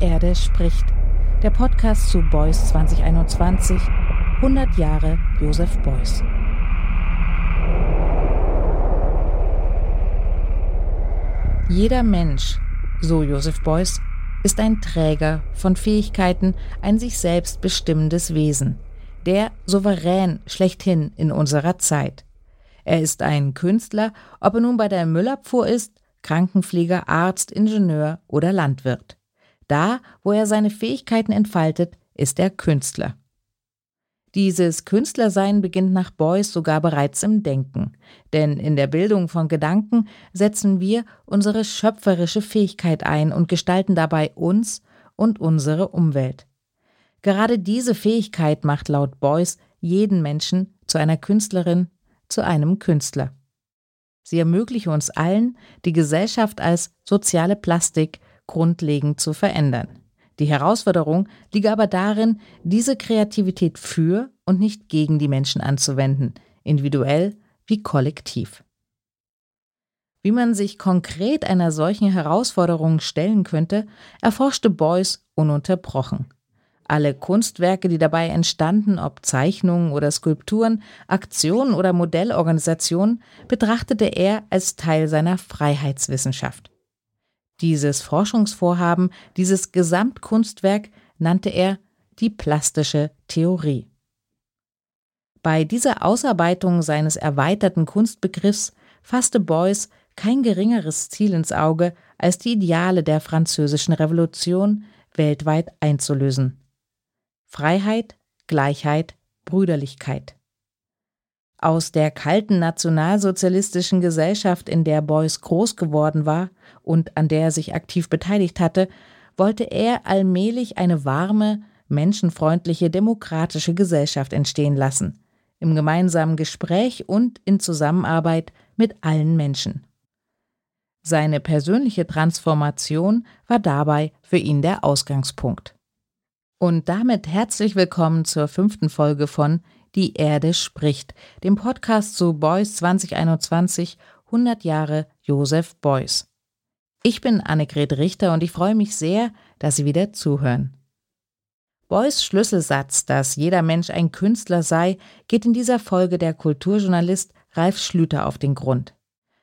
Erde spricht. Der Podcast zu Beuys 2021. 100 Jahre Josef Beuys. Jeder Mensch, so Josef Beuys, ist ein Träger von Fähigkeiten, ein sich selbst bestimmendes Wesen, der souverän schlechthin in unserer Zeit. Er ist ein Künstler, ob er nun bei der Müllabfuhr ist, Krankenpfleger, Arzt, Ingenieur oder Landwirt. Da, wo er seine Fähigkeiten entfaltet, ist er Künstler. Dieses Künstlersein beginnt nach Beuys sogar bereits im Denken, denn in der Bildung von Gedanken setzen wir unsere schöpferische Fähigkeit ein und gestalten dabei uns und unsere Umwelt. Gerade diese Fähigkeit macht laut Beuys jeden Menschen zu einer Künstlerin, zu einem Künstler. Sie ermögliche uns allen, die Gesellschaft als soziale Plastik grundlegend zu verändern. Die Herausforderung liege aber darin, diese Kreativität für und nicht gegen die Menschen anzuwenden, individuell wie kollektiv. Wie man sich konkret einer solchen Herausforderung stellen könnte, erforschte Beuys ununterbrochen. Alle Kunstwerke, die dabei entstanden, ob Zeichnungen oder Skulpturen, Aktionen oder Modellorganisationen, betrachtete er als Teil seiner Freiheitswissenschaft. Dieses Forschungsvorhaben, dieses Gesamtkunstwerk nannte er die plastische Theorie. Bei dieser Ausarbeitung seines erweiterten Kunstbegriffs fasste Beuys kein geringeres Ziel ins Auge, als die Ideale der französischen Revolution weltweit einzulösen. Freiheit, Gleichheit, Brüderlichkeit. Aus der kalten nationalsozialistischen Gesellschaft, in der Beuys groß geworden war und an der er sich aktiv beteiligt hatte, wollte er allmählich eine warme, menschenfreundliche, demokratische Gesellschaft entstehen lassen, im gemeinsamen Gespräch und in Zusammenarbeit mit allen Menschen. Seine persönliche Transformation war dabei für ihn der Ausgangspunkt. Und damit herzlich willkommen zur fünften Folge von Die Erde spricht, dem Podcast zu Beuys 2021 100 Jahre Josef Beuys. Ich bin Annegret Richter und ich freue mich sehr, dass Sie wieder zuhören. Beuys Schlüsselsatz, dass jeder Mensch ein Künstler sei, geht in dieser Folge der Kulturjournalist Ralf Schlüter auf den Grund.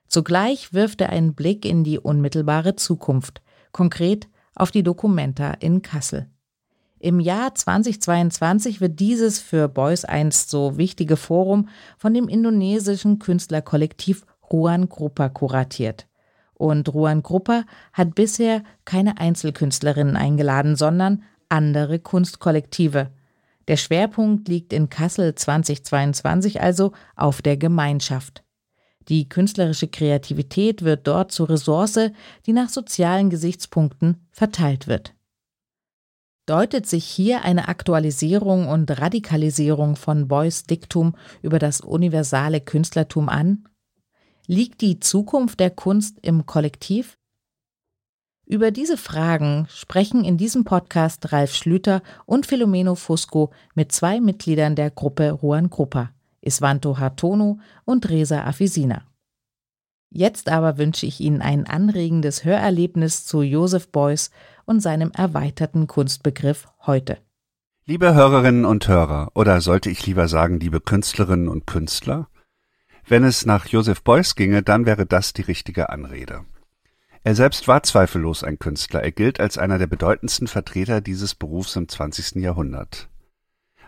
Zugleich wirft er einen Blick in die unmittelbare Zukunft, konkret auf die Documenta in Kassel. Im Jahr 2022 wird dieses für Beuys einst so wichtige Forum von dem indonesischen Künstlerkollektiv Ruan Grupa kuratiert. Und Ruan Grupa hat bisher keine Einzelkünstlerinnen eingeladen, sondern andere Kunstkollektive. Der Schwerpunkt liegt in Kassel 2022 also auf der Gemeinschaft. Die künstlerische Kreativität wird dort zur Ressource, die nach sozialen Gesichtspunkten verteilt wird. Deutet sich hier eine Aktualisierung und Radikalisierung von Beuys Diktum über das universale Künstlertum an? Liegt die Zukunft der Kunst im Kollektiv? Über diese Fragen sprechen in diesem Podcast Ralf Schlüter und Filomeno Fusco mit zwei Mitgliedern der Gruppe Ruan Gruppa, Isvanto Hartono und Resa Afisina. Jetzt aber wünsche ich Ihnen ein anregendes Hörerlebnis zu Joseph Beuys und seinem erweiterten Kunstbegriff heute. Liebe Hörerinnen und Hörer, oder sollte ich lieber sagen, liebe Künstlerinnen und Künstler, wenn es nach Joseph Beuys ginge, dann wäre das die richtige Anrede. Er selbst war zweifellos ein Künstler, er gilt als einer der bedeutendsten Vertreter dieses Berufs im 20. Jahrhundert.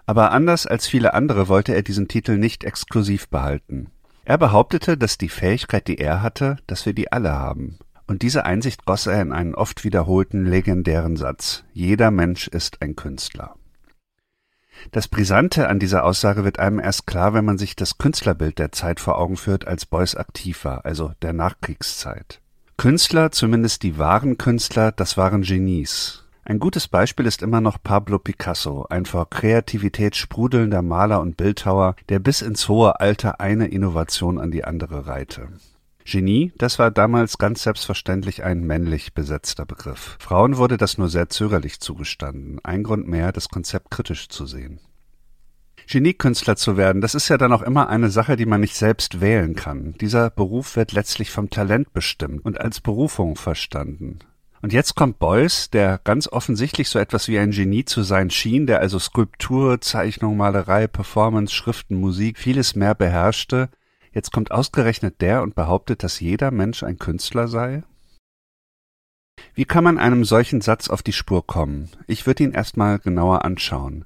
Aber anders als viele andere wollte er diesen Titel nicht exklusiv behalten. Er behauptete, dass die Fähigkeit, die er hatte, dass wir die alle haben. Und diese Einsicht goss er in einen oft wiederholten legendären Satz Jeder Mensch ist ein Künstler. Das Brisante an dieser Aussage wird einem erst klar, wenn man sich das Künstlerbild der Zeit vor Augen führt, als Beuys aktiv war, also der Nachkriegszeit. Künstler, zumindest die wahren Künstler, das waren Genies. Ein gutes Beispiel ist immer noch Pablo Picasso, ein vor Kreativität sprudelnder Maler und Bildhauer, der bis ins hohe Alter eine Innovation an die andere reihte. Genie, das war damals ganz selbstverständlich ein männlich besetzter Begriff. Frauen wurde das nur sehr zögerlich zugestanden, ein Grund mehr, das Konzept kritisch zu sehen. Geniekünstler zu werden, das ist ja dann auch immer eine Sache, die man nicht selbst wählen kann. Dieser Beruf wird letztlich vom Talent bestimmt und als Berufung verstanden. Und jetzt kommt Beuys, der ganz offensichtlich so etwas wie ein Genie zu sein schien, der also Skulptur, Zeichnung, Malerei, Performance, Schriften, Musik, vieles mehr beherrschte. Jetzt kommt ausgerechnet der und behauptet, dass jeder Mensch ein Künstler sei? Wie kann man einem solchen Satz auf die Spur kommen? Ich würde ihn erstmal genauer anschauen.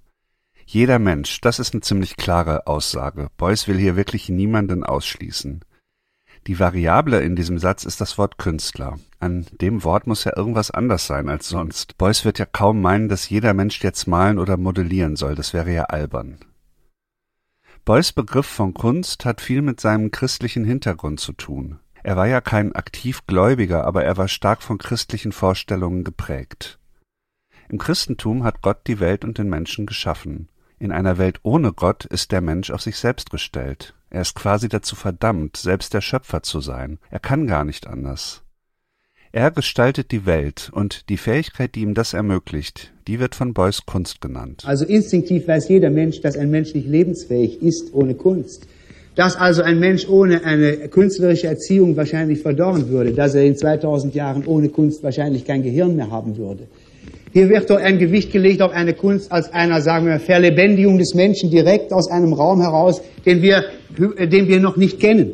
Jeder Mensch, das ist eine ziemlich klare Aussage. Beuys will hier wirklich niemanden ausschließen. Die Variable in diesem Satz ist das Wort Künstler. An dem Wort muss ja irgendwas anders sein als sonst. Beuys wird ja kaum meinen, dass jeder Mensch jetzt malen oder modellieren soll, das wäre ja albern. Beuys Begriff von Kunst hat viel mit seinem christlichen Hintergrund zu tun. Er war ja kein aktiv Gläubiger, aber er war stark von christlichen Vorstellungen geprägt. Im Christentum hat Gott die Welt und den Menschen geschaffen. In einer Welt ohne Gott ist der Mensch auf sich selbst gestellt. Er ist quasi dazu verdammt, selbst der Schöpfer zu sein. Er kann gar nicht anders. Er gestaltet die Welt und die Fähigkeit, die ihm das ermöglicht, die wird von Beuys Kunst genannt. Also instinktiv weiß jeder Mensch, dass ein Mensch nicht lebensfähig ist ohne Kunst. Dass also ein Mensch ohne eine künstlerische Erziehung wahrscheinlich verdorren würde, dass er in 2000 Jahren ohne Kunst wahrscheinlich kein Gehirn mehr haben würde. Hier wird doch ein Gewicht gelegt auf eine Kunst als einer, sagen wir, Verlebendigung des Menschen direkt aus einem Raum heraus, den wir, den wir noch nicht kennen.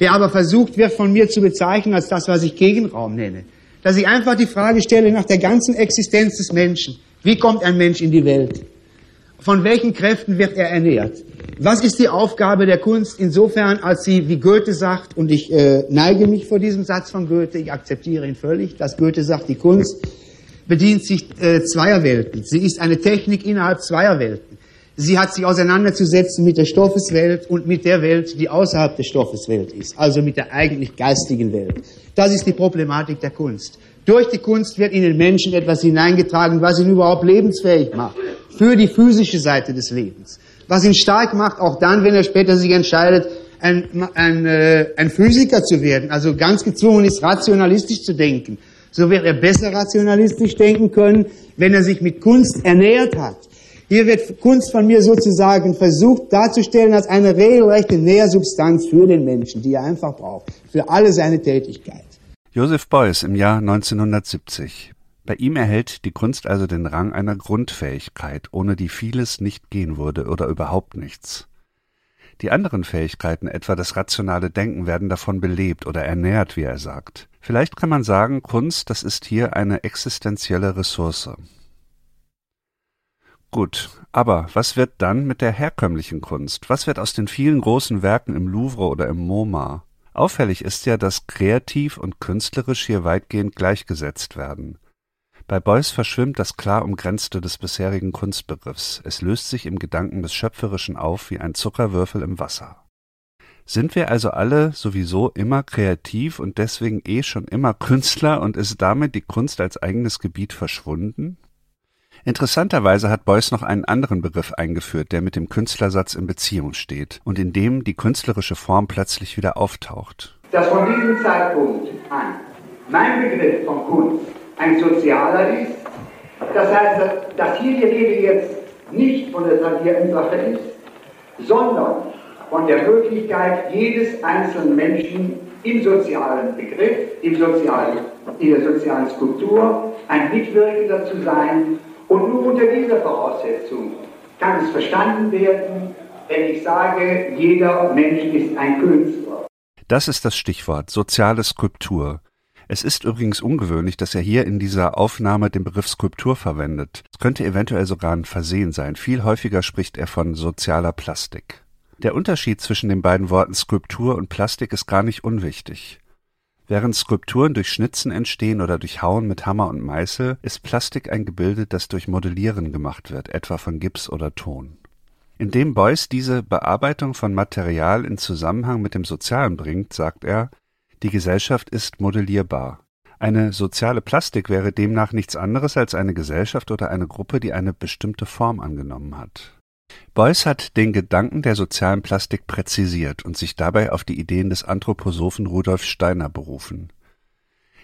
Der aber versucht wird von mir zu bezeichnen als das, was ich Gegenraum nenne. Dass ich einfach die Frage stelle nach der ganzen Existenz des Menschen. Wie kommt ein Mensch in die Welt? Von welchen Kräften wird er ernährt? Was ist die Aufgabe der Kunst insofern, als sie, wie Goethe sagt, und ich äh, neige mich vor diesem Satz von Goethe, ich akzeptiere ihn völlig, dass Goethe sagt, die Kunst bedient sich äh, zweier Welten. Sie ist eine Technik innerhalb zweier Welten. Sie hat sich auseinanderzusetzen mit der Stoffeswelt und mit der Welt, die außerhalb der Stoffeswelt ist, also mit der eigentlich geistigen Welt. Das ist die Problematik der Kunst. Durch die Kunst wird in den Menschen etwas hineingetragen, was ihn überhaupt lebensfähig macht, für die physische Seite des Lebens. Was ihn stark macht, auch dann, wenn er später sich entscheidet, ein, ein, äh, ein Physiker zu werden, also ganz gezwungen ist, rationalistisch zu denken so wird er besser rationalistisch denken können, wenn er sich mit Kunst ernährt hat. Hier wird Kunst von mir sozusagen versucht darzustellen als eine regelrechte Nährsubstanz für den Menschen, die er einfach braucht, für alle seine Tätigkeit. Joseph Beuys im Jahr 1970. Bei ihm erhält die Kunst also den Rang einer Grundfähigkeit, ohne die vieles nicht gehen würde oder überhaupt nichts. Die anderen Fähigkeiten, etwa das rationale Denken, werden davon belebt oder ernährt, wie er sagt. Vielleicht kann man sagen, Kunst, das ist hier eine existenzielle Ressource. Gut, aber was wird dann mit der herkömmlichen Kunst? Was wird aus den vielen großen Werken im Louvre oder im MoMA? Auffällig ist ja, dass kreativ und künstlerisch hier weitgehend gleichgesetzt werden. Bei Beuys verschwimmt das klar umgrenzte des bisherigen Kunstbegriffs, es löst sich im Gedanken des Schöpferischen auf wie ein Zuckerwürfel im Wasser. Sind wir also alle sowieso immer kreativ und deswegen eh schon immer Künstler und ist damit die Kunst als eigenes Gebiet verschwunden? Interessanterweise hat Beuys noch einen anderen Begriff eingeführt, der mit dem Künstlersatz in Beziehung steht und in dem die künstlerische Form plötzlich wieder auftaucht. Dass von diesem Zeitpunkt an mein Begriff von Kunst ein sozialer ist, das heißt, dass hier die Rede jetzt nicht von der tradierten Sache ist, sondern von der Möglichkeit jedes einzelnen Menschen im sozialen Begriff, im sozialen, in der sozialen Skulptur ein Mitwirkender zu sein. Und nur unter dieser Voraussetzung kann es verstanden werden, wenn ich sage, jeder Mensch ist ein Künstler. Das ist das Stichwort soziale Skulptur. Es ist übrigens ungewöhnlich, dass er hier in dieser Aufnahme den Begriff Skulptur verwendet. Es könnte eventuell sogar ein Versehen sein. Viel häufiger spricht er von sozialer Plastik. Der Unterschied zwischen den beiden Worten Skulptur und Plastik ist gar nicht unwichtig. Während Skulpturen durch Schnitzen entstehen oder durch Hauen mit Hammer und Meißel, ist Plastik ein Gebilde, das durch Modellieren gemacht wird, etwa von Gips oder Ton. Indem Beuys diese Bearbeitung von Material in Zusammenhang mit dem Sozialen bringt, sagt er, die Gesellschaft ist modellierbar. Eine soziale Plastik wäre demnach nichts anderes als eine Gesellschaft oder eine Gruppe, die eine bestimmte Form angenommen hat. Beuys hat den Gedanken der sozialen Plastik präzisiert und sich dabei auf die Ideen des Anthroposophen Rudolf Steiner berufen.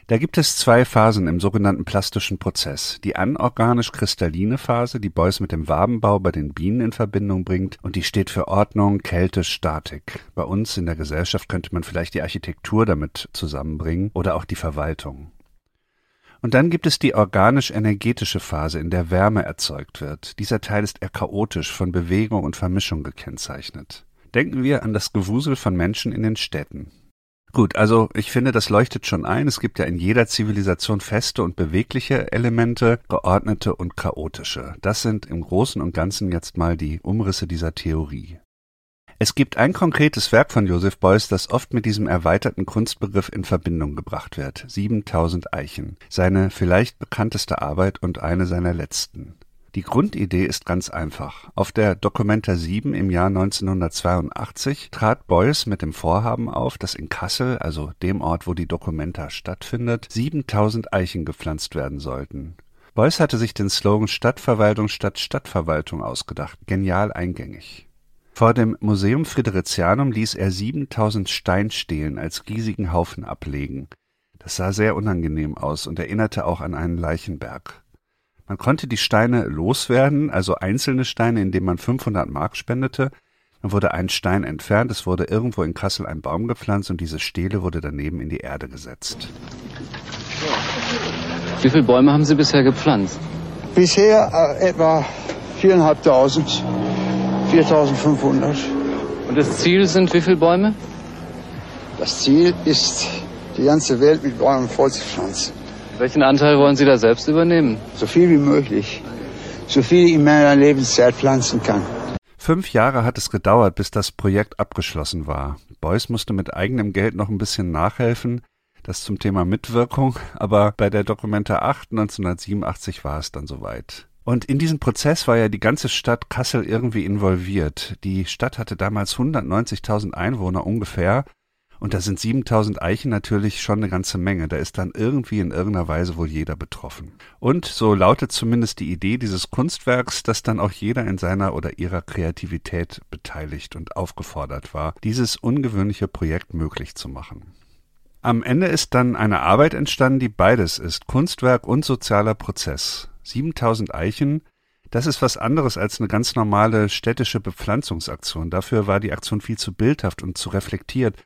Da gibt es zwei Phasen im sogenannten plastischen Prozess. Die anorganisch-kristalline Phase, die Beuys mit dem Wabenbau bei den Bienen in Verbindung bringt und die steht für Ordnung, Kälte, Statik. Bei uns in der Gesellschaft könnte man vielleicht die Architektur damit zusammenbringen oder auch die Verwaltung. Und dann gibt es die organisch-energetische Phase, in der Wärme erzeugt wird. Dieser Teil ist eher chaotisch, von Bewegung und Vermischung gekennzeichnet. Denken wir an das Gewusel von Menschen in den Städten. Gut, also ich finde, das leuchtet schon ein. Es gibt ja in jeder Zivilisation feste und bewegliche Elemente, geordnete und chaotische. Das sind im Großen und Ganzen jetzt mal die Umrisse dieser Theorie. Es gibt ein konkretes Werk von Joseph Beuys, das oft mit diesem erweiterten Kunstbegriff in Verbindung gebracht wird. 7000 Eichen. Seine vielleicht bekannteste Arbeit und eine seiner letzten. Die Grundidee ist ganz einfach. Auf der Documenta 7 im Jahr 1982 trat Beuys mit dem Vorhaben auf, dass in Kassel, also dem Ort, wo die Documenta stattfindet, 7000 Eichen gepflanzt werden sollten. Beuys hatte sich den Slogan Stadtverwaltung statt Stadtverwaltung ausgedacht. Genial eingängig. Vor dem Museum Fridericianum ließ er 7000 Steinstelen als riesigen Haufen ablegen. Das sah sehr unangenehm aus und erinnerte auch an einen Leichenberg. Man konnte die Steine loswerden, also einzelne Steine, indem man 500 Mark spendete. Dann wurde ein Stein entfernt, es wurde irgendwo in Kassel ein Baum gepflanzt und diese Stele wurde daneben in die Erde gesetzt. Wie viele Bäume haben Sie bisher gepflanzt? Bisher äh, etwa 4.500. 4500. Und das Ziel sind wie viele Bäume? Das Ziel ist, die ganze Welt mit Bäumen vollzupflanzen. Welchen Anteil wollen Sie da selbst übernehmen? So viel wie möglich. So viel ich in meiner Lebenszeit pflanzen kann. Fünf Jahre hat es gedauert, bis das Projekt abgeschlossen war. Beuys musste mit eigenem Geld noch ein bisschen nachhelfen. Das zum Thema Mitwirkung, aber bei der Dokumenta 8 1987 war es dann soweit. Und in diesem Prozess war ja die ganze Stadt Kassel irgendwie involviert. Die Stadt hatte damals 190.000 Einwohner ungefähr. Und da sind 7000 Eichen natürlich schon eine ganze Menge. Da ist dann irgendwie in irgendeiner Weise wohl jeder betroffen. Und so lautet zumindest die Idee dieses Kunstwerks, dass dann auch jeder in seiner oder ihrer Kreativität beteiligt und aufgefordert war, dieses ungewöhnliche Projekt möglich zu machen. Am Ende ist dann eine Arbeit entstanden, die beides ist, Kunstwerk und sozialer Prozess. 7000 Eichen, das ist was anderes als eine ganz normale städtische Bepflanzungsaktion. Dafür war die Aktion viel zu bildhaft und zu reflektiert.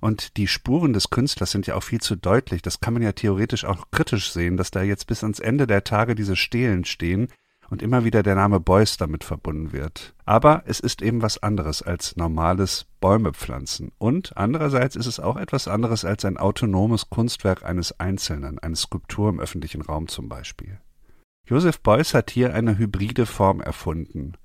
Und die Spuren des Künstlers sind ja auch viel zu deutlich. Das kann man ja theoretisch auch kritisch sehen, dass da jetzt bis ans Ende der Tage diese Stelen stehen und immer wieder der Name Beuys damit verbunden wird. Aber es ist eben was anderes als normales Bäume pflanzen. Und andererseits ist es auch etwas anderes als ein autonomes Kunstwerk eines Einzelnen, eine Skulptur im öffentlichen Raum zum Beispiel. Joseph Beuys hat hier eine hybride Form erfunden.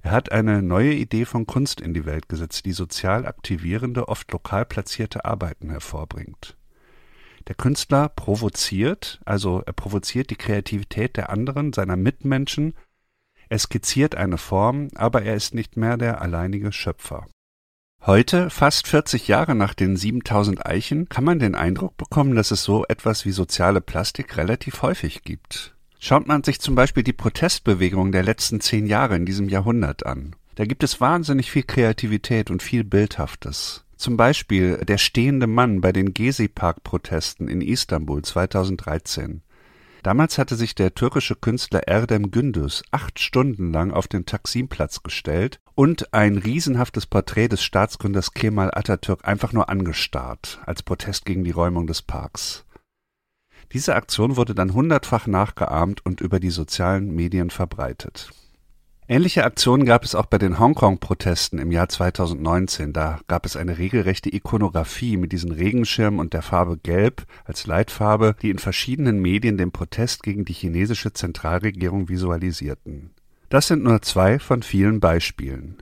Er hat eine neue Idee von Kunst in die Welt gesetzt, die sozial aktivierende, oft lokal platzierte Arbeiten hervorbringt. Der Künstler provoziert, also er provoziert die Kreativität der anderen, seiner Mitmenschen, er skizziert eine Form, aber er ist nicht mehr der alleinige Schöpfer. Heute, fast 40 Jahre nach den 7000 Eichen, kann man den Eindruck bekommen, dass es so etwas wie soziale Plastik relativ häufig gibt. Schaut man sich zum Beispiel die Protestbewegung der letzten zehn Jahre in diesem Jahrhundert an. Da gibt es wahnsinnig viel Kreativität und viel Bildhaftes. Zum Beispiel der stehende Mann bei den Gezi-Park-Protesten in Istanbul 2013. Damals hatte sich der türkische Künstler Erdem Gündüz acht Stunden lang auf den Taksimplatz gestellt und ein riesenhaftes Porträt des Staatsgründers Kemal Atatürk einfach nur angestarrt, als Protest gegen die Räumung des Parks. Diese Aktion wurde dann hundertfach nachgeahmt und über die sozialen Medien verbreitet. Ähnliche Aktionen gab es auch bei den Hongkong-Protesten im Jahr 2019. Da gab es eine regelrechte Ikonografie mit diesen Regenschirmen und der Farbe Gelb als Leitfarbe, die in verschiedenen Medien den Protest gegen die chinesische Zentralregierung visualisierten. Das sind nur zwei von vielen Beispielen.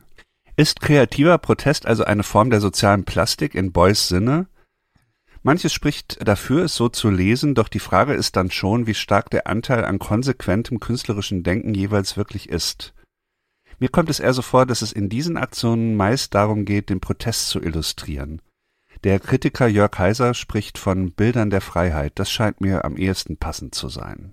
Ist kreativer Protest also eine Form der sozialen Plastik in Beuys Sinne? Manches spricht dafür, es so zu lesen, doch die Frage ist dann schon, wie stark der Anteil an konsequentem künstlerischen Denken jeweils wirklich ist. Mir kommt es eher so vor, dass es in diesen Aktionen meist darum geht, den Protest zu illustrieren. Der Kritiker Jörg Heiser spricht von Bildern der Freiheit, das scheint mir am ehesten passend zu sein.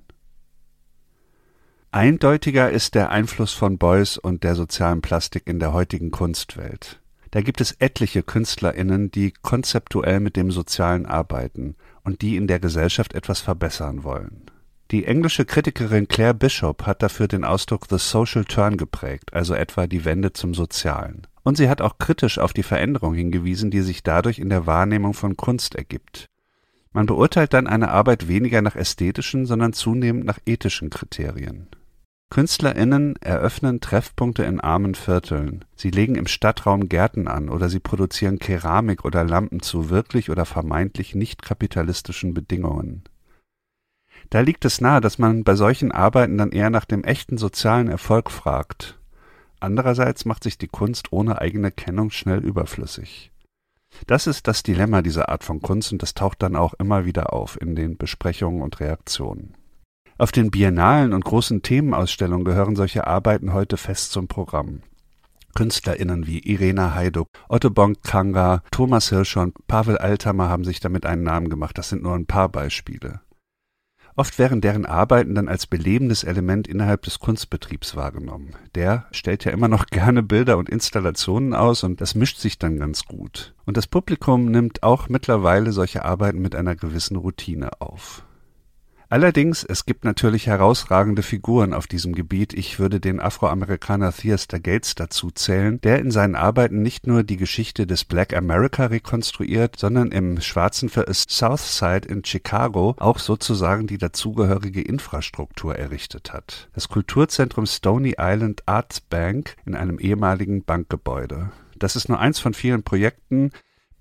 Eindeutiger ist der Einfluss von Beuys und der sozialen Plastik in der heutigen Kunstwelt. Da gibt es etliche KünstlerInnen, die konzeptuell mit dem Sozialen arbeiten und die in der Gesellschaft etwas verbessern wollen. Die englische Kritikerin Claire Bishop hat dafür den Ausdruck The Social Turn geprägt, also etwa die Wende zum Sozialen. Und sie hat auch kritisch auf die Veränderung hingewiesen, die sich dadurch in der Wahrnehmung von Kunst ergibt. Man beurteilt dann eine Arbeit weniger nach ästhetischen, sondern zunehmend nach ethischen Kriterien. KünstlerInnen eröffnen Treffpunkte in armen Vierteln. Sie legen im Stadtraum Gärten an oder sie produzieren Keramik oder Lampen zu wirklich oder vermeintlich nicht kapitalistischen Bedingungen. Da liegt es nahe, dass man bei solchen Arbeiten dann eher nach dem echten sozialen Erfolg fragt. Andererseits macht sich die Kunst ohne eigene Kennung schnell überflüssig. Das ist das Dilemma dieser Art von Kunst und das taucht dann auch immer wieder auf in den Besprechungen und Reaktionen. Auf den Biennalen und großen Themenausstellungen gehören solche Arbeiten heute fest zum Programm. KünstlerInnen wie Irena Heiduk, Otto Bonk-Kanga, Thomas Hirscher und Pavel Altamer haben sich damit einen Namen gemacht. Das sind nur ein paar Beispiele. Oft wären deren Arbeiten dann als belebendes Element innerhalb des Kunstbetriebs wahrgenommen. Der stellt ja immer noch gerne Bilder und Installationen aus und das mischt sich dann ganz gut. Und das Publikum nimmt auch mittlerweile solche Arbeiten mit einer gewissen Routine auf. Allerdings, es gibt natürlich herausragende Figuren auf diesem Gebiet. Ich würde den Afroamerikaner Theaster Gates dazu zählen, der in seinen Arbeiten nicht nur die Geschichte des Black America rekonstruiert, sondern im schwarzen Southside in Chicago auch sozusagen die dazugehörige Infrastruktur errichtet hat. Das Kulturzentrum Stony Island Arts Bank in einem ehemaligen Bankgebäude. Das ist nur eins von vielen Projekten,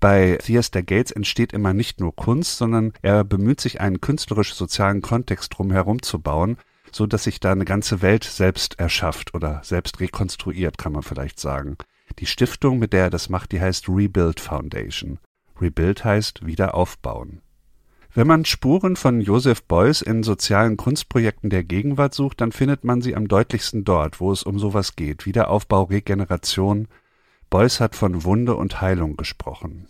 bei Theaster Gates entsteht immer nicht nur Kunst, sondern er bemüht sich, einen künstlerisch-sozialen Kontext drumherum zu bauen, so dass sich da eine ganze Welt selbst erschafft oder selbst rekonstruiert, kann man vielleicht sagen. Die Stiftung, mit der er das macht, die heißt Rebuild Foundation. Rebuild heißt wieder aufbauen. Wenn man Spuren von Joseph Beuys in sozialen Kunstprojekten der Gegenwart sucht, dann findet man sie am deutlichsten dort, wo es um sowas geht. Wiederaufbau, Regeneration, Beuys hat von Wunde und Heilung gesprochen.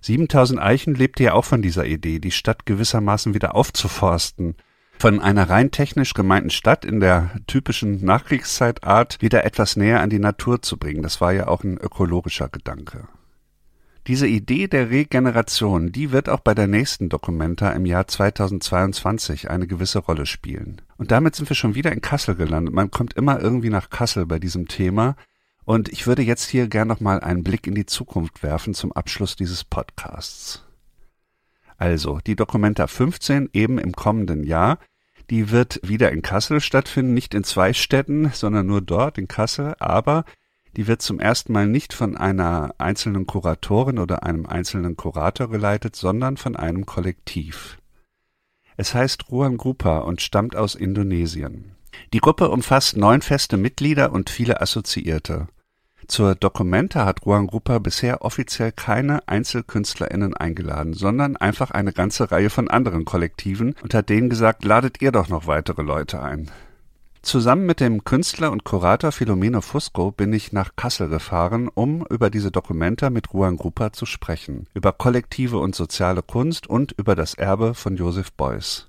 7000 Eichen lebte ja auch von dieser Idee, die Stadt gewissermaßen wieder aufzuforsten, von einer rein technisch gemeinten Stadt in der typischen Nachkriegszeitart wieder etwas näher an die Natur zu bringen. Das war ja auch ein ökologischer Gedanke. Diese Idee der Regeneration, die wird auch bei der nächsten Dokumenta im Jahr 2022 eine gewisse Rolle spielen. Und damit sind wir schon wieder in Kassel gelandet. Man kommt immer irgendwie nach Kassel bei diesem Thema. Und ich würde jetzt hier gern nochmal einen Blick in die Zukunft werfen zum Abschluss dieses Podcasts. Also, die Documenta 15 eben im kommenden Jahr, die wird wieder in Kassel stattfinden, nicht in zwei Städten, sondern nur dort in Kassel, aber die wird zum ersten Mal nicht von einer einzelnen Kuratorin oder einem einzelnen Kurator geleitet, sondern von einem Kollektiv. Es heißt Ruang Grupa und stammt aus Indonesien. Die Gruppe umfasst neun feste Mitglieder und viele Assoziierte. Zur Documenta hat Ruang Rupa bisher offiziell keine EinzelkünstlerInnen eingeladen, sondern einfach eine ganze Reihe von anderen Kollektiven und hat denen gesagt, ladet ihr doch noch weitere Leute ein. Zusammen mit dem Künstler und Kurator Filomeno Fusco bin ich nach Kassel gefahren, um über diese Documenta mit Ruang Rupa zu sprechen, über kollektive und soziale Kunst und über das Erbe von Joseph Beuys.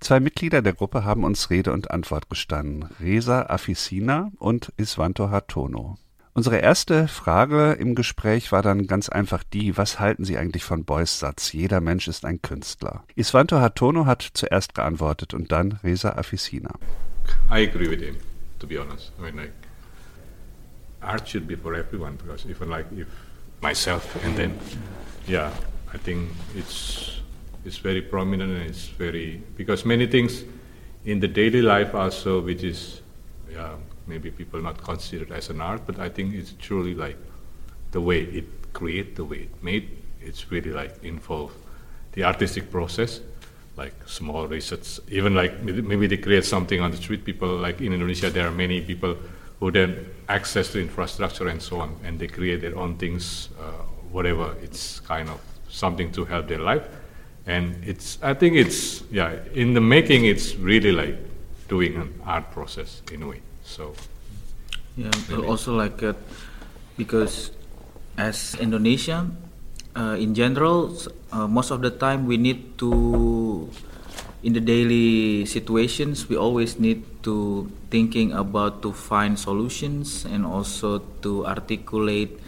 Zwei Mitglieder der Gruppe haben uns Rede und Antwort gestanden, Reza Afisina und Isvanto Hartono. Unsere erste Frage im Gespräch war dann ganz einfach die, was halten Sie eigentlich von Beuys Satz, jeder Mensch ist ein Künstler? Isvanto Hatono hat zuerst geantwortet und dann Reza Afisina. I agree with him, to be honest. I mean, like, art should be for everyone because even like if myself and then, yeah, I think it's it's very prominent and it's very because many things in the daily life also, which is yeah, maybe people not consider it as an art, but I think it's truly like the way it create, the way it made. It's really like involve the artistic process, like small research, even like maybe they create something on the street. People like in Indonesia, there are many people who then access to infrastructure and so on, and they create their own things, uh, whatever. It's kind of something to help their life, and it's I think it's yeah in the making. It's really like doing an art process in a way. So yeah, but also like uh, because as Indonesia, uh, in general, uh, most of the time we need to in the daily situations we always need to thinking about to find solutions and also to articulate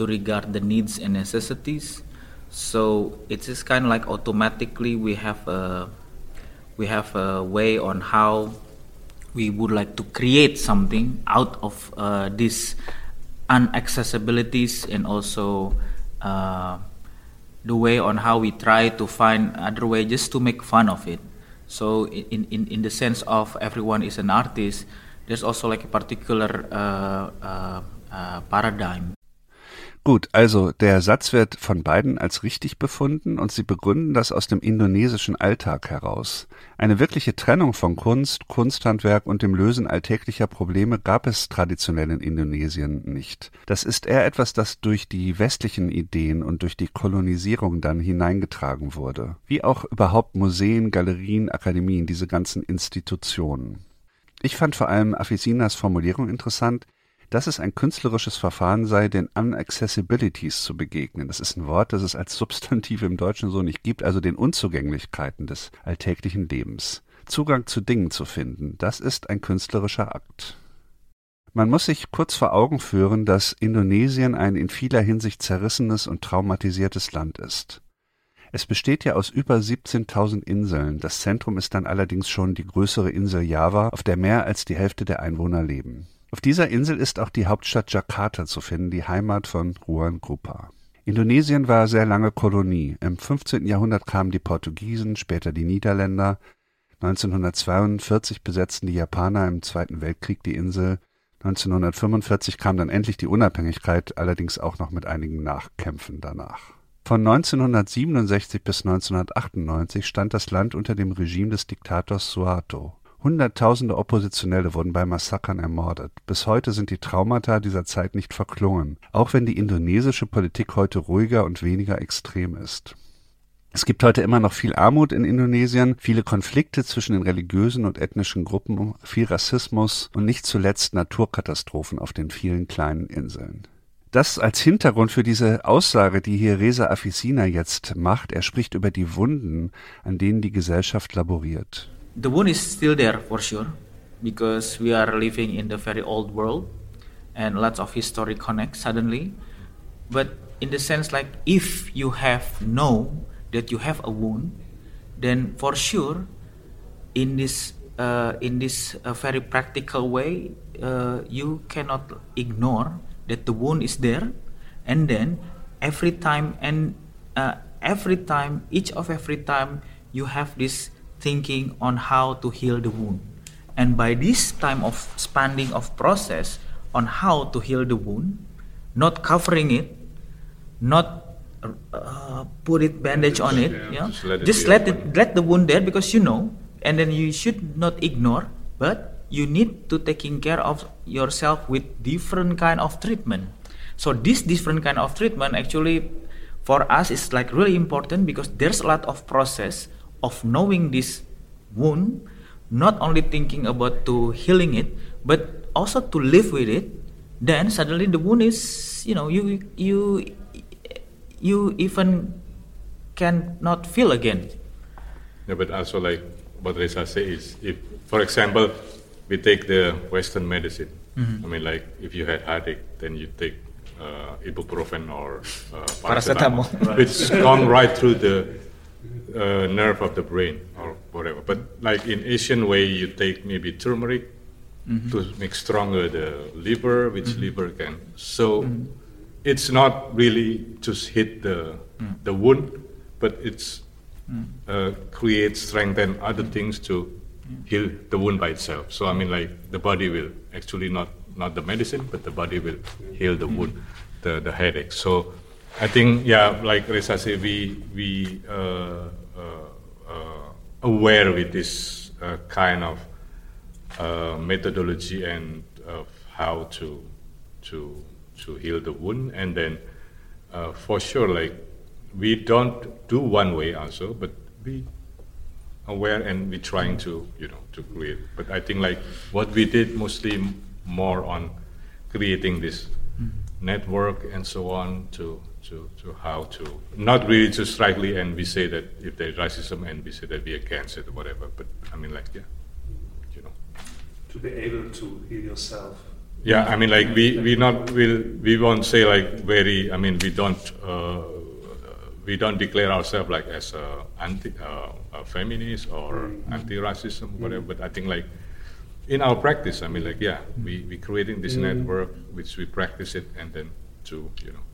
to regard the needs and necessities. So it's just kind of like automatically we have a we have a way on how we would like to create something out of uh, these inaccessibilities and also uh, the way on how we try to find other way just to make fun of it. So in, in, in the sense of everyone is an artist, there's also like a particular uh, uh, uh, paradigm. Gut, also der Satz wird von beiden als richtig befunden und sie begründen das aus dem indonesischen Alltag heraus. Eine wirkliche Trennung von Kunst, Kunsthandwerk und dem Lösen alltäglicher Probleme gab es traditionell in Indonesien nicht. Das ist eher etwas, das durch die westlichen Ideen und durch die Kolonisierung dann hineingetragen wurde. Wie auch überhaupt Museen, Galerien, Akademien, diese ganzen Institutionen. Ich fand vor allem Afisinas Formulierung interessant, dass es ein künstlerisches Verfahren sei, den Unaccessibilities zu begegnen. Das ist ein Wort, das es als Substantiv im Deutschen so nicht gibt, also den Unzugänglichkeiten des alltäglichen Lebens. Zugang zu Dingen zu finden, das ist ein künstlerischer Akt. Man muss sich kurz vor Augen führen, dass Indonesien ein in vieler Hinsicht zerrissenes und traumatisiertes Land ist. Es besteht ja aus über 17.000 Inseln, das Zentrum ist dann allerdings schon die größere Insel Java, auf der mehr als die Hälfte der Einwohner leben. Auf dieser Insel ist auch die Hauptstadt Jakarta zu finden, die Heimat von Juan Grupa. Indonesien war sehr lange Kolonie. Im 15. Jahrhundert kamen die Portugiesen, später die Niederländer. 1942 besetzten die Japaner im Zweiten Weltkrieg die Insel. 1945 kam dann endlich die Unabhängigkeit, allerdings auch noch mit einigen Nachkämpfen danach. Von 1967 bis 1998 stand das Land unter dem Regime des Diktators Suharto. Hunderttausende Oppositionelle wurden bei Massakern ermordet. Bis heute sind die Traumata dieser Zeit nicht verklungen, auch wenn die indonesische Politik heute ruhiger und weniger extrem ist. Es gibt heute immer noch viel Armut in Indonesien, viele Konflikte zwischen den religiösen und ethnischen Gruppen, viel Rassismus und nicht zuletzt Naturkatastrophen auf den vielen kleinen Inseln. Das als Hintergrund für diese Aussage, die hier Reza Afisina jetzt macht. Er spricht über die Wunden, an denen die Gesellschaft laboriert. The wound is still there for sure because we are living in the very old world and lots of history connect suddenly. But in the sense like if you have know that you have a wound then for sure in this uh, in this uh, very practical way uh, you cannot ignore that the wound is there. And then every time and uh, every time each of every time you have this thinking on how to heal the wound. And by this time of spanning of process on how to heal the wound, not covering it, not uh, put it bandage on it, yeah, just let it, just let, it let the wound there because you know, and then you should not ignore, but you need to taking care of yourself with different kind of treatment. So this different kind of treatment actually for us is like really important because there's a lot of process of knowing this wound, not only thinking about to healing it, but also to live with it, then suddenly the wound is, you know, you you you even cannot feel again. Yeah, but also like what Reza says, if, for example, we take the Western medicine. Mm-hmm. I mean, like if you had heartache, then you take uh, ibuprofen or uh, paracetamol, paracetamol. which gone right through the uh, nerve of the brain or whatever. But like in Asian way, you take maybe turmeric mm-hmm. to make stronger the liver, which mm-hmm. liver can. So mm-hmm. it's not really just hit the mm. the wound, but it's mm. uh, create strength and other things to heal the wound by itself. So I mean, like the body will actually not not the medicine, but the body will heal the wound, the the headache. So I think yeah, like Reza said, we we uh, uh, uh, aware with this uh, kind of uh, methodology and of how to to to heal the wound, and then uh, for sure, like we don't do one way also, but we aware and we trying to you know to create. But I think like what we did mostly more on creating this mm-hmm. network and so on to to, to how to not really just strictly and we say that if there's racism and we say that we are against it or whatever but i mean like yeah you know to be able to heal yourself yeah i mean like we we not will we won't say like very i mean we don't uh, we don't declare ourselves like as a anti uh, a feminist or mm-hmm. anti-racism whatever but i think like in our practice i mean like yeah we we creating this mm-hmm. network which we practice it and then to you know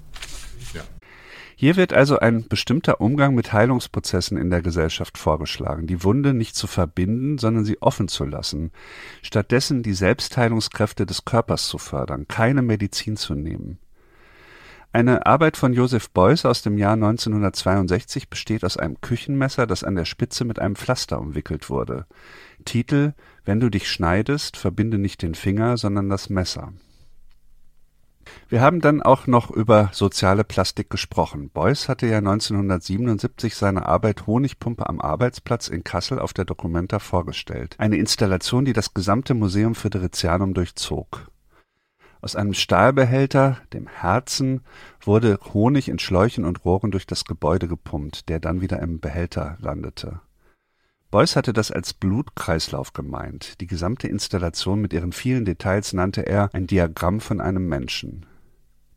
Hier wird also ein bestimmter Umgang mit Heilungsprozessen in der Gesellschaft vorgeschlagen, die Wunde nicht zu verbinden, sondern sie offen zu lassen, stattdessen die Selbstheilungskräfte des Körpers zu fördern, keine Medizin zu nehmen. Eine Arbeit von Joseph Beuys aus dem Jahr 1962 besteht aus einem Küchenmesser, das an der Spitze mit einem Pflaster umwickelt wurde. Titel Wenn du dich schneidest, verbinde nicht den Finger, sondern das Messer. Wir haben dann auch noch über soziale Plastik gesprochen. Beuys hatte ja 1977 seine Arbeit Honigpumpe am Arbeitsplatz in Kassel auf der Documenta vorgestellt. Eine Installation, die das gesamte Museum Friderizianum durchzog. Aus einem Stahlbehälter, dem Herzen, wurde Honig in Schläuchen und Rohren durch das Gebäude gepumpt, der dann wieder im Behälter landete. Beuys hatte das als Blutkreislauf gemeint. Die gesamte Installation mit ihren vielen Details nannte er ein Diagramm von einem Menschen.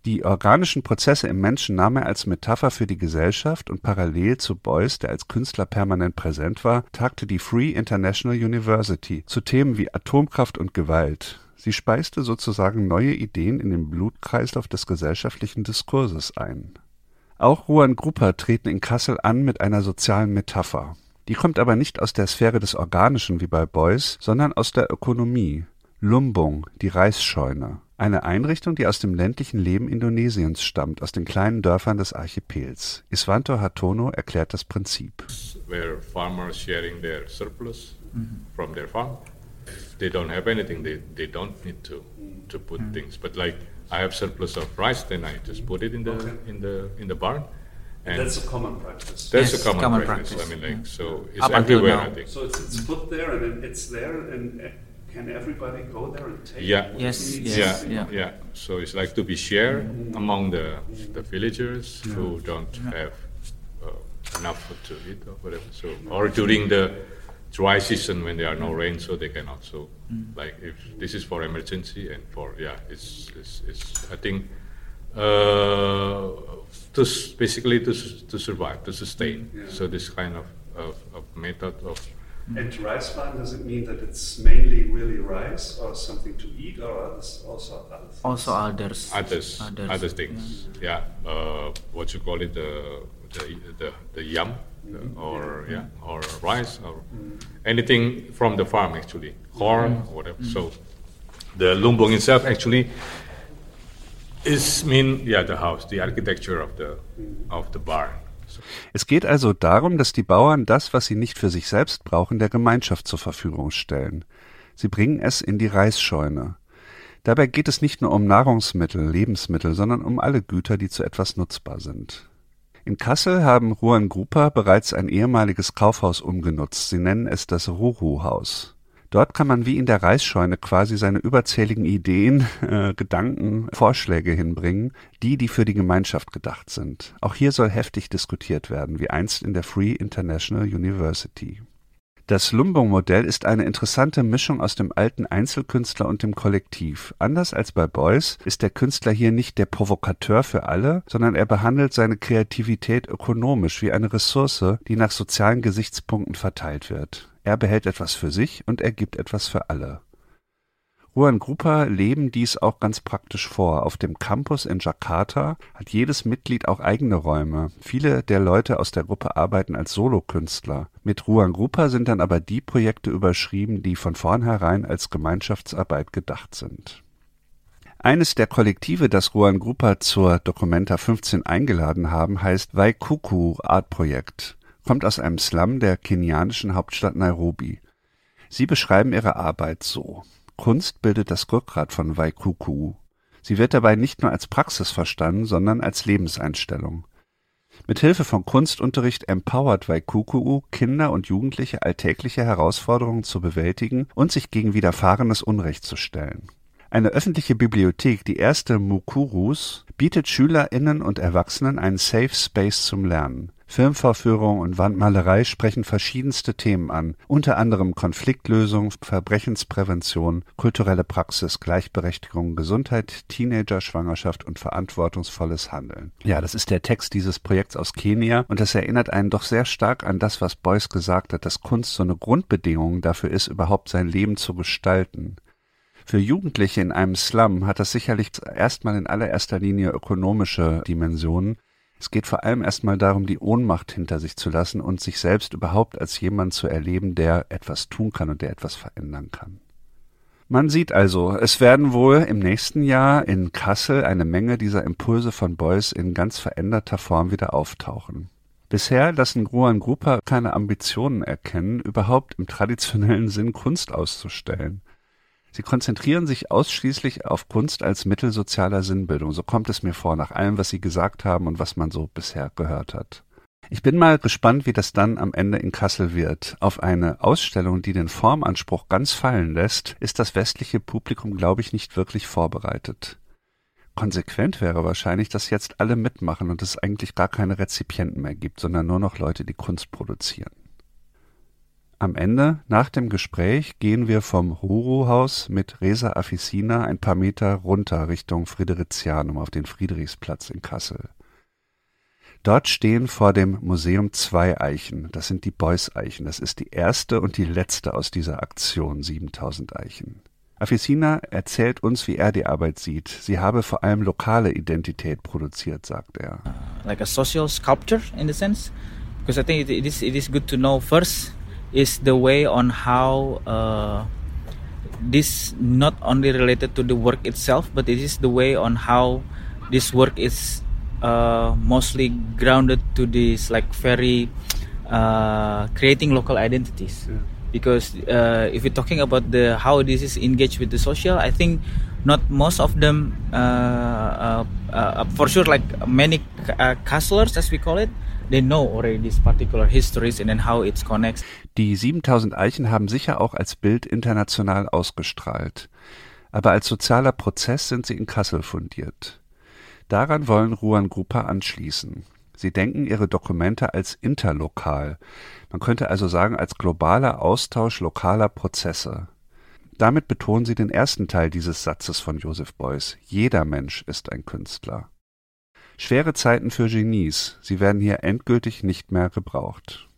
Die organischen Prozesse im Menschen nahm er als Metapher für die Gesellschaft und parallel zu Beuys, der als Künstler permanent präsent war, tagte die Free International University zu Themen wie Atomkraft und Gewalt. Sie speiste sozusagen neue Ideen in den Blutkreislauf des gesellschaftlichen Diskurses ein. Auch Juan Grupper treten in Kassel an mit einer sozialen Metapher. Die kommt aber nicht aus der Sphäre des Organischen wie bei Beuys, sondern aus der Ökonomie. Lumbung, die Reisscheune. Eine Einrichtung, die aus dem ländlichen Leben Indonesiens stammt, aus den kleinen Dörfern des Archipels. Iswanto Hartono erklärt das Prinzip. Where farmers sharing their surplus from their farm. If they don't have anything, they, they don't need to to put things. But like I have surplus of rice, then I just put it in the in the in the barn. And That's a common practice. That's Yes, a common, common practice. practice. I mean, like so, it's Up everywhere. I think. So it's, it's put there and it's there and uh, can everybody go there and take Yeah. what Yes, needs? yes. yeah, yeah. yeah, So it's like to be shared among the the villagers who don't have uh, enough food to eat or whatever. So or during the dry season when there are no rain, so they can also like if this is for emergency and for yeah, it's it's, it's I think Uh, to basically to to survive to sustain. So this kind of, of, of method of And rice farm, does it mean that it's mainly really rice or something to eat or others, also other things? Also others. others. Other things. Yeah, uh, what you call it, the the the, the yam, mm-hmm. uh, or yeah, or rice, or mm-hmm. anything from the farm actually, corn mm-hmm. or whatever. So the lumbung itself actually is mean yeah the house, the architecture of the of the barn. Es geht also darum, dass die Bauern das, was sie nicht für sich selbst brauchen, der Gemeinschaft zur Verfügung stellen. Sie bringen es in die Reisscheune. Dabei geht es nicht nur um Nahrungsmittel, Lebensmittel, sondern um alle Güter, die zu etwas nutzbar sind. In Kassel haben Juan Grupa bereits ein ehemaliges Kaufhaus umgenutzt. Sie nennen es das Ruru-Haus. Dort kann man wie in der Reisscheune quasi seine überzähligen Ideen, äh, Gedanken, Vorschläge hinbringen, die, die für die Gemeinschaft gedacht sind. Auch hier soll heftig diskutiert werden, wie einst in der Free International University. Das Lumbung-Modell ist eine interessante Mischung aus dem alten Einzelkünstler und dem Kollektiv. Anders als bei Beuys ist der Künstler hier nicht der Provokateur für alle, sondern er behandelt seine Kreativität ökonomisch wie eine Ressource, die nach sozialen Gesichtspunkten verteilt wird. Er behält etwas für sich und er gibt etwas für alle. Juan Grupa leben dies auch ganz praktisch vor. Auf dem Campus in Jakarta hat jedes Mitglied auch eigene Räume. Viele der Leute aus der Gruppe arbeiten als Solokünstler. Mit Juan Grupa sind dann aber die Projekte überschrieben, die von vornherein als Gemeinschaftsarbeit gedacht sind. Eines der Kollektive, das Juan Grupa zur Documenta 15 eingeladen haben, heißt Waikuku Art Projekt, kommt aus einem Slum der kenianischen Hauptstadt Nairobi. Sie beschreiben ihre Arbeit so. Kunst bildet das Rückgrat von Waikuku. Sie wird dabei nicht nur als Praxis verstanden, sondern als Lebenseinstellung. Mit Hilfe von Kunstunterricht empowert Waikuku Kinder und Jugendliche alltägliche Herausforderungen zu bewältigen und sich gegen widerfahrenes Unrecht zu stellen. Eine öffentliche Bibliothek, die erste Mukurus, bietet SchülerInnen und Erwachsenen einen Safe Space zum Lernen. Filmvorführung und Wandmalerei sprechen verschiedenste Themen an, unter anderem Konfliktlösung, Verbrechensprävention, kulturelle Praxis, Gleichberechtigung, Gesundheit, Teenager, Schwangerschaft und verantwortungsvolles Handeln. Ja, das ist der Text dieses Projekts aus Kenia und das erinnert einen doch sehr stark an das, was Beuys gesagt hat, dass Kunst so eine Grundbedingung dafür ist, überhaupt sein Leben zu gestalten. Für Jugendliche in einem Slum hat das sicherlich erstmal in allererster Linie ökonomische Dimensionen, Es geht vor allem erstmal darum, die Ohnmacht hinter sich zu lassen und sich selbst überhaupt als jemand zu erleben, der etwas tun kann und der etwas verändern kann. Man sieht also, es werden wohl im nächsten Jahr in Kassel eine Menge dieser Impulse von Beuys in ganz veränderter Form wieder auftauchen. Bisher lassen Gruan Grupper keine Ambitionen erkennen, überhaupt im traditionellen Sinn Kunst auszustellen. Sie konzentrieren sich ausschließlich auf Kunst als Mittel sozialer Sinnbildung. So kommt es mir vor, nach allem, was Sie gesagt haben und was man so bisher gehört hat. Ich bin mal gespannt, wie das dann am Ende in Kassel wird. Auf eine Ausstellung, die den Formanspruch ganz fallen lässt, ist das westliche Publikum, glaube ich, nicht wirklich vorbereitet. Konsequent wäre wahrscheinlich, dass jetzt alle mitmachen und es eigentlich gar keine Rezipienten mehr gibt, sondern nur noch Leute, die Kunst produzieren. Am Ende, nach dem Gespräch, gehen wir vom Huru-Haus mit Resa Afficina ein paar Meter runter Richtung Fridericianum auf den Friedrichsplatz in Kassel. Dort stehen vor dem Museum zwei Eichen. Das sind die Beuys-Eichen. Das ist die erste und die letzte aus dieser Aktion 7000 Eichen. Afficina erzählt uns, wie er die Arbeit sieht. Sie habe vor allem lokale Identität produziert, sagt er. Like a social sculpture in the sense, because I think it is it is good to know first is the way on how uh, this not only related to the work itself, but it is the way on how this work is uh, mostly grounded to this like very uh, creating local identities. Yeah. Because uh, if we're talking about the how this is engaged with the social, I think not most of them, uh, uh, for sure, like many uh, castlers as we call it, they know already these particular histories and then how it connects. Die 7000 Eichen haben sicher auch als Bild international ausgestrahlt. Aber als sozialer Prozess sind sie in Kassel fundiert. Daran wollen Ruan Grupper anschließen. Sie denken ihre Dokumente als interlokal. Man könnte also sagen als globaler Austausch lokaler Prozesse. Damit betonen sie den ersten Teil dieses Satzes von Joseph Beuys. Jeder Mensch ist ein Künstler. Schwere Zeiten für Genies. Sie werden hier endgültig nicht mehr gebraucht.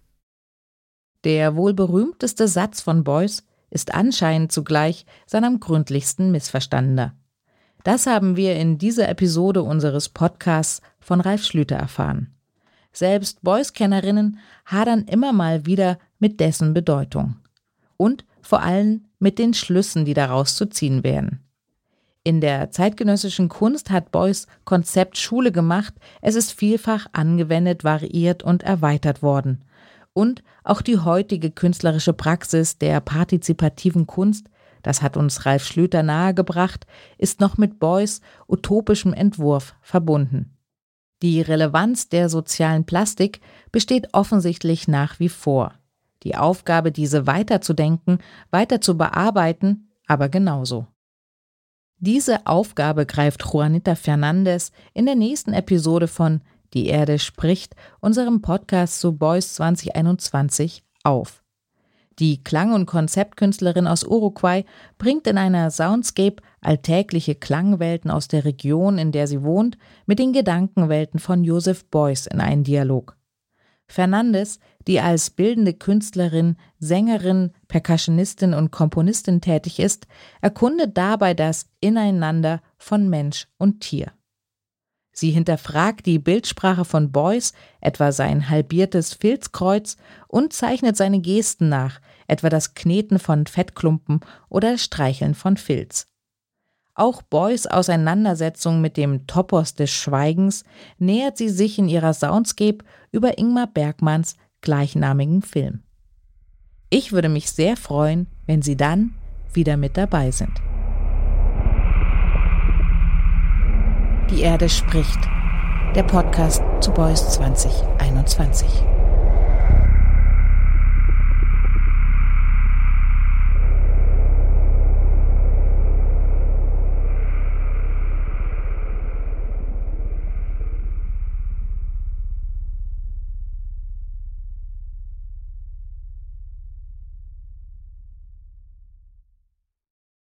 Der wohl berühmteste Satz von Beuys ist anscheinend zugleich sein am gründlichsten missverstandener. Das haben wir in dieser Episode unseres Podcasts von Ralf Schlüter erfahren. Selbst Beuys-Kennerinnen hadern immer mal wieder mit dessen Bedeutung. Und vor allem mit den Schlüssen, die daraus zu ziehen wären. In der zeitgenössischen Kunst hat Beuys Konzept Schule gemacht, es ist vielfach angewendet, variiert und erweitert worden. Und auch die heutige künstlerische Praxis der partizipativen Kunst, das hat uns Ralf Schlüter nahegebracht, ist noch mit Beuys utopischem Entwurf verbunden. Die Relevanz der sozialen Plastik besteht offensichtlich nach wie vor. Die Aufgabe, diese weiterzudenken, weiter zu bearbeiten, aber genauso. Diese Aufgabe greift Juanita Fernandez in der nächsten Episode von Die Erde spricht, unserem Podcast zu Boys 2021, auf. Die Klang- und Konzeptkünstlerin aus Uruguay bringt in einer Soundscape alltägliche Klangwelten aus der Region, in der sie wohnt, mit den Gedankenwelten von Joseph Beuys in einen Dialog. Fernandes, die als bildende Künstlerin, Sängerin, Percussionistin und Komponistin tätig ist, erkundet dabei das Ineinander von Mensch und Tier. Sie hinterfragt die Bildsprache von Beuys, etwa sein halbiertes Filzkreuz, und zeichnet seine Gesten nach, etwa das Kneten von Fettklumpen oder Streicheln von Filz. Auch Beuys Auseinandersetzung mit dem Topos des Schweigens nähert sie sich in ihrer Soundscape über Ingmar Bergmanns gleichnamigen Film. Ich würde mich sehr freuen, wenn Sie dann wieder mit dabei sind. Die Erde spricht. Der Podcast zu Beuys 2021.